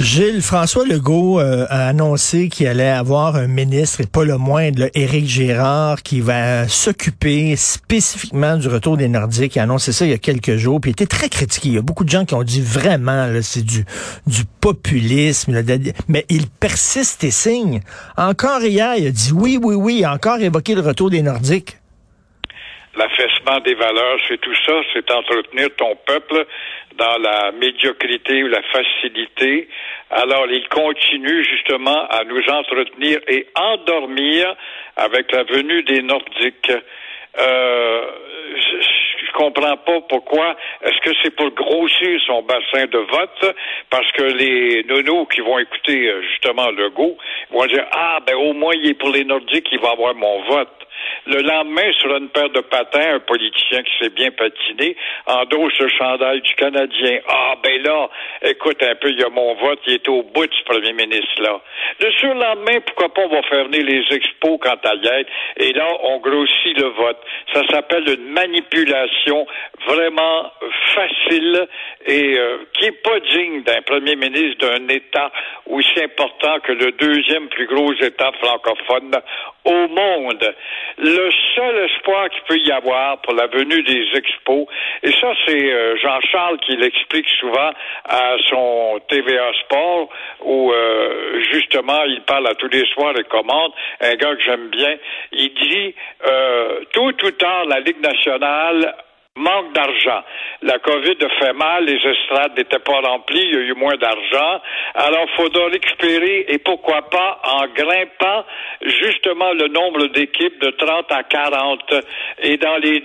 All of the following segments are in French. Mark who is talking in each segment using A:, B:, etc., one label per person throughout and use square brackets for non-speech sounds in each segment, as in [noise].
A: Gilles, François Legault euh, a annoncé qu'il allait avoir un ministre, et pas le moindre, là, Éric Girard, qui va s'occuper spécifiquement du retour des Nordiques. Il a annoncé ça il y a quelques jours, puis il était très critiqué. Il y a beaucoup de gens qui ont dit vraiment, c'est du, populisme, mais il persiste et signe. Encore hier, il a dit oui, oui, oui, encore évoqué le retour des Nordiques
B: l'affaissement des valeurs, c'est tout ça, c'est entretenir ton peuple dans la médiocrité ou la facilité. Alors, il continue justement à nous entretenir et endormir avec la venue des Nordiques. Euh, je, comprends pas pourquoi. Est-ce que c'est pour grossir son bassin de vote? Parce que les nonos qui vont écouter euh, justement le go vont dire Ah ben au moins il est pour les Nordiques, il va avoir mon vote. Le lendemain, sur une paire de patins, un politicien qui s'est bien patiné endosse le chandail du Canadien. Ah, ben là, écoute un peu, il y a mon vote, il est au bout de ce premier ministre-là. Le surlendemain, pourquoi pas, on va faire venir les expos quand à y et là, on grossit le vote. Ça s'appelle une manipulation vraiment facile et euh, qui est pas digne d'un premier ministre d'un État aussi important que le deuxième plus gros État francophone au monde. Le seul espoir qu'il peut y avoir pour la venue des expos, et ça c'est euh, Jean-Charles qui l'explique souvent à son TVA Sport, où euh, justement il parle à tous les soirs et commande, un gars que j'aime bien, il dit euh, tout ou tard la Ligue nationale manque d'argent. La COVID a fait mal, les estrades n'étaient pas remplies, il y a eu moins d'argent. Alors, il faudra récupérer, et pourquoi pas, en grimpant justement le nombre d'équipes de 30 à 40. Et dans les 10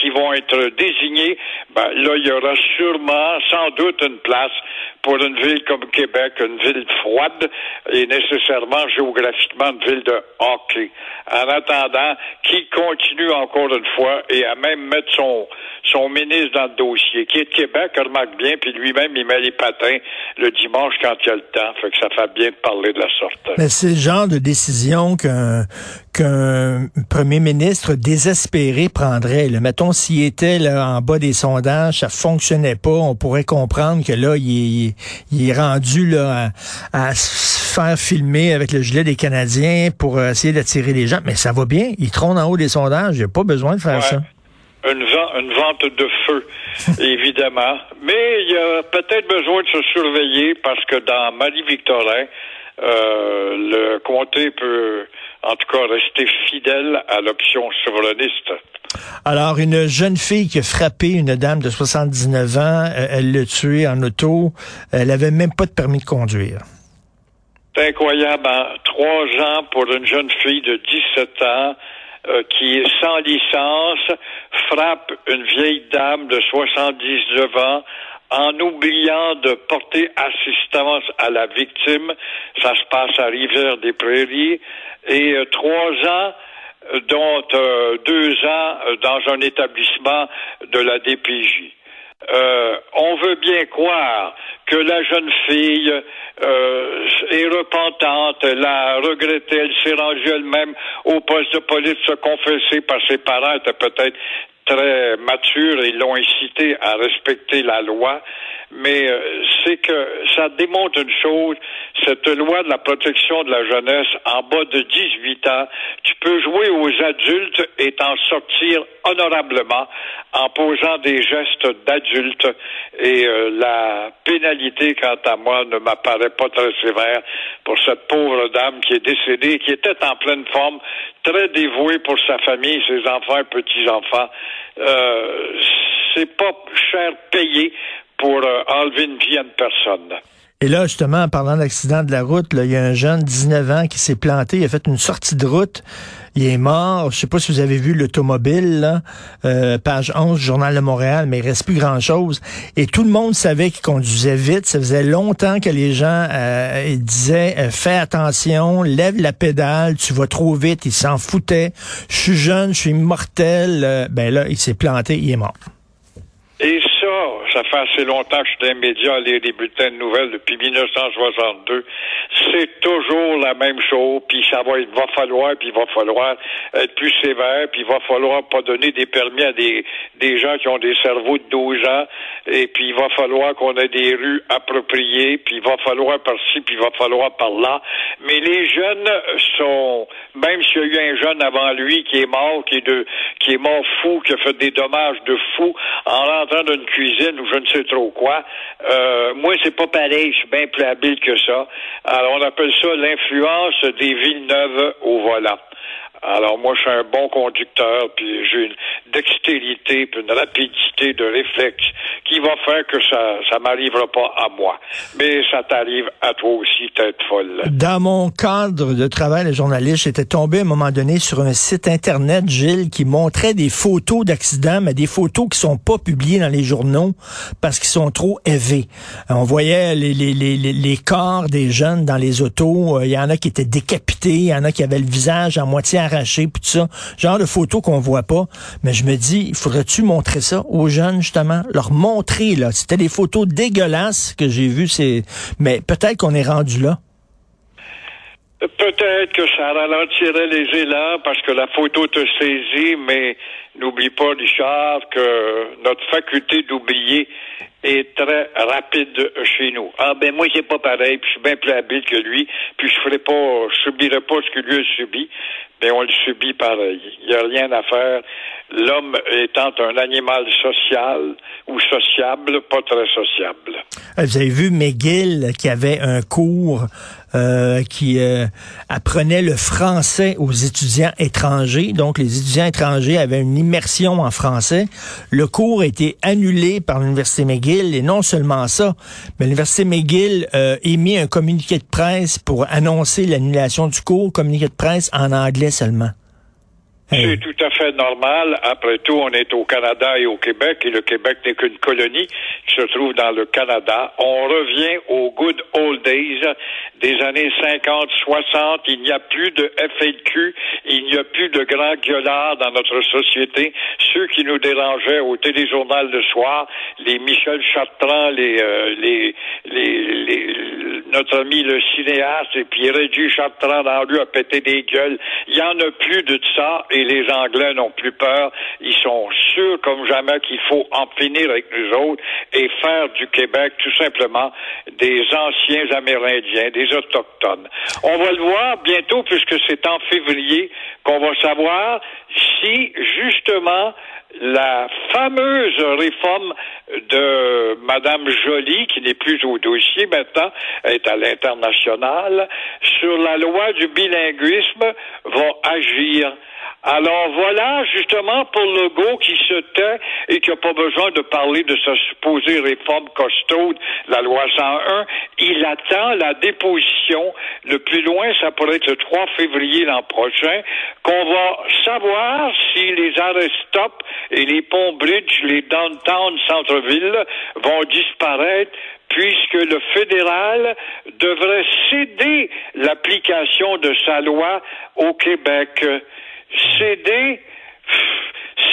B: qui vont être désignés, ben, là, il y aura sûrement, sans doute, une place pour une ville comme Québec, une ville froide et nécessairement géographiquement une ville de hockey. En attendant, qui continue encore une fois et à même mettre son son ministre dans le dossier, qui est de Québec, remarque bien, puis lui-même, il met les patins le dimanche quand il a le temps. Fait que ça fait bien de parler de la sorte.
A: Mais c'est le genre de décision qu'un qu'un premier ministre désespéré prendrait. Le Mettons, s'il était là, en bas des sondages, ça fonctionnait pas, on pourrait comprendre que là, il est, il est rendu là, à, à, se faire filmer avec le gilet des Canadiens pour essayer d'attirer les gens. Mais ça va bien, il trône en haut des sondages, il a pas besoin de faire
B: ouais.
A: ça
B: une, une vente de feu, [laughs] évidemment. Mais il y a peut-être besoin de se surveiller parce que dans Marie-Victorin, euh, le comté peut en tout cas rester fidèle à l'option souverainiste.
A: Alors, une jeune fille qui a frappé une dame de 79 ans, elle l'a tuée en auto, elle avait même pas de permis de conduire.
B: C'est incroyable, hein? trois ans pour une jeune fille de 17 ans euh, qui est sans licence frappe une vieille dame de 79 ans en oubliant de porter assistance à la victime. Ça se passe à Rivière-des-Prairies. Et euh, trois ans, dont euh, deux ans dans un établissement de la DPJ. Euh, on veut bien croire que la jeune fille euh, est repentante, elle a regretté, elle s'est rendue elle-même au poste de police se confesser par ses parents, était peut-être très mature et l'ont incité à respecter la loi. Mais euh, c'est que ça démontre une chose, cette loi de la protection de la jeunesse en bas de 18 ans, tu peux jouer aux adultes et t'en sortir honorablement en posant des gestes d'adultes et euh, la pénalité, quant à moi, ne m'apparaît pas très sévère pour cette pauvre dame qui est décédée, qui était en pleine forme, très dévouée pour sa famille, ses enfants et petits-enfants. Euh, c'est pas cher payé pour euh, enlever une vie à une personne.
A: Et là, justement, en parlant d'accident de la route, là, il y a un jeune de 19 ans qui s'est planté, il a fait une sortie de route, il est mort. Je sais pas si vous avez vu l'automobile, euh, page 11 du Journal de Montréal, mais il reste plus grand-chose. Et tout le monde savait qu'il conduisait vite. Ça faisait longtemps que les gens euh, disaient euh, fais attention, lève la pédale, tu vas trop vite. Il s'en foutait. Je suis jeune, je suis immortel. ben là, il s'est planté, il est mort.
B: Ça, fait assez longtemps que je suis dans les médias à lire des bulletins de nouvelles depuis 1962. C'est toujours la même chose, puis ça va, il va falloir, puis il va falloir être plus sévère, puis il va falloir pas donner des permis à des, des gens qui ont des cerveaux de 12 ans, et puis il va falloir qu'on ait des rues appropriées, puis il va falloir par-ci, puis il va falloir par-là. Mais les jeunes sont, même s'il y a eu un jeune avant lui qui est mort, qui est de, qui est mort fou, qui a fait des dommages de fou en rentrant d'une cuisine ou je ne sais trop quoi. Euh, moi, c'est pas pareil, je suis bien plus habile que ça. Alors, on appelle ça l'influence des villes neuves au volant. Alors moi, je suis un bon conducteur, puis j'ai une dextérité, puis une rapidité de réflexe qui va faire que ça ça m'arrivera pas à moi. Mais ça t'arrive à toi aussi, tête folle.
A: Dans mon cadre de travail de journaliste, j'étais tombé à un moment donné sur un site internet, Gilles, qui montrait des photos d'accidents, mais des photos qui sont pas publiées dans les journaux parce qu'ils sont trop élevés. On voyait les, les, les, les corps des jeunes dans les autos. Il y en a qui étaient décapités, il y en a qui avaient le visage à moitié Genre de photos qu'on voit pas. Mais je me dis, faudrait-tu montrer ça aux jeunes, justement? Leur montrer, là. C'était des photos dégueulasses que j'ai vues, c'est, mais peut-être qu'on est rendu là.
B: Peut-être que ça ralentirait les élans parce que la photo te saisit, mais n'oublie pas, Richard, que notre faculté d'oublier est très rapide chez nous. Ah ben moi c'est pas pareil, puis je suis bien plus habile que lui, puis je ferai pas, je subirai pas ce que lui a subi, mais on le subit pareil. Il n'y a rien à faire. L'homme étant un animal social ou sociable, pas très sociable.
A: Vous avez vu McGill qui avait un cours euh, qui euh, apprenait le français aux étudiants étrangers. Donc, les étudiants étrangers avaient une immersion en français. Le cours a été annulé par l'Université McGill. Et non seulement ça, mais l'Université McGill euh, émis un communiqué de presse pour annoncer l'annulation du cours, communiqué de presse en anglais seulement.
B: C'est tout à fait normal. Après tout, on est au Canada et au Québec, et le Québec n'est qu'une colonie qui se trouve dans le Canada. On revient aux good old days des années 50, 60. Il n'y a plus de FAQ, il n'y a plus de grands gueulards dans notre société. Ceux qui nous dérangeaient au téléjournal de soir, les Michel Chartrand, les, euh, les, les, les, notre ami le cinéaste, et puis Régis Chartrand dans la rue a pété des gueules. Il n'y en a plus de ça. Et les Anglais n'ont plus peur. Ils sont sûrs comme jamais qu'il faut en finir avec nous autres et faire du Québec tout simplement des anciens Amérindiens, des Autochtones. On va le voir bientôt puisque c'est en février qu'on va savoir si justement la fameuse réforme de Madame Joly, qui n'est plus au dossier maintenant, est à l'international, sur la loi du bilinguisme, va agir. Alors voilà, justement, pour Legault qui se tait et qui n'a pas besoin de parler de sa supposée réforme costaude, la loi 101, il attend la déposition. Le plus loin, ça pourrait être le 3 février l'an prochain, qu'on va savoir si les arrêts stop et les ponts bridge, les downtown centre-ville vont disparaître puisque le fédéral devrait céder l'application de sa loi au Québec céder,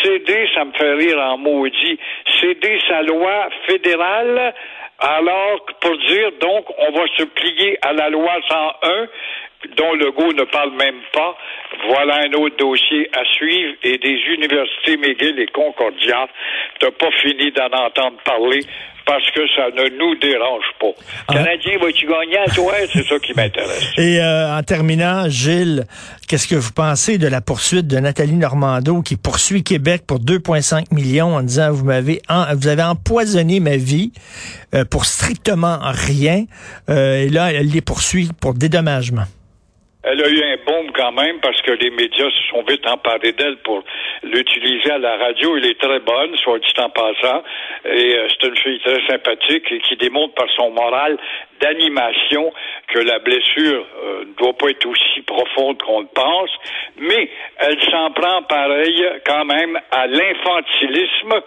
B: céder, ça me fait rire en maudit, céder sa loi fédérale, alors pour dire, donc, on va se plier à la loi 101, dont le goût ne parle même pas. Voilà un autre dossier à suivre. Et des universités McGill et Concordia, t'as pas fini d'en entendre parler parce que ça ne nous dérange pas. Ah. Canadien, vas-tu gagner à toi? C'est ça qui m'intéresse.
A: Et euh, en terminant, Gilles, qu'est-ce que vous pensez de la poursuite de Nathalie Normando qui poursuit Québec pour 2,5 millions en disant vous m'avez vous avez empoisonné ma vie euh, pour strictement rien. Euh, et là, elle les poursuit pour dédommagement?
B: Elle a eu un boom quand même parce que les médias se sont vite emparés d'elle pour l'utiliser à la radio. Elle est très bonne, soit dit en passant. Et euh, c'est une fille très sympathique et qui démontre par son moral d'animation que la blessure euh, ne doit pas être aussi profonde qu'on le pense. Mais elle s'en prend pareil quand même à l'infantilisme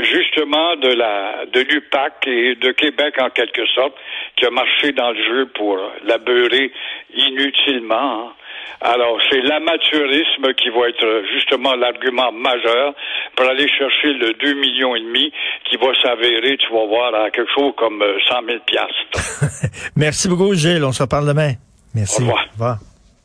B: justement de la de l'UPAC et de Québec en quelque sorte, qui a marché dans le jeu pour la beurrer inutilement. Hein. Alors, c'est l'amateurisme qui va être euh, justement l'argument majeur pour aller chercher le 2 millions et demi qui va s'avérer, tu vas voir, à quelque chose comme 100 000 piastres. [laughs]
A: Merci beaucoup, Gilles. On se reparle demain. Merci.
B: Au revoir.
A: Au revoir.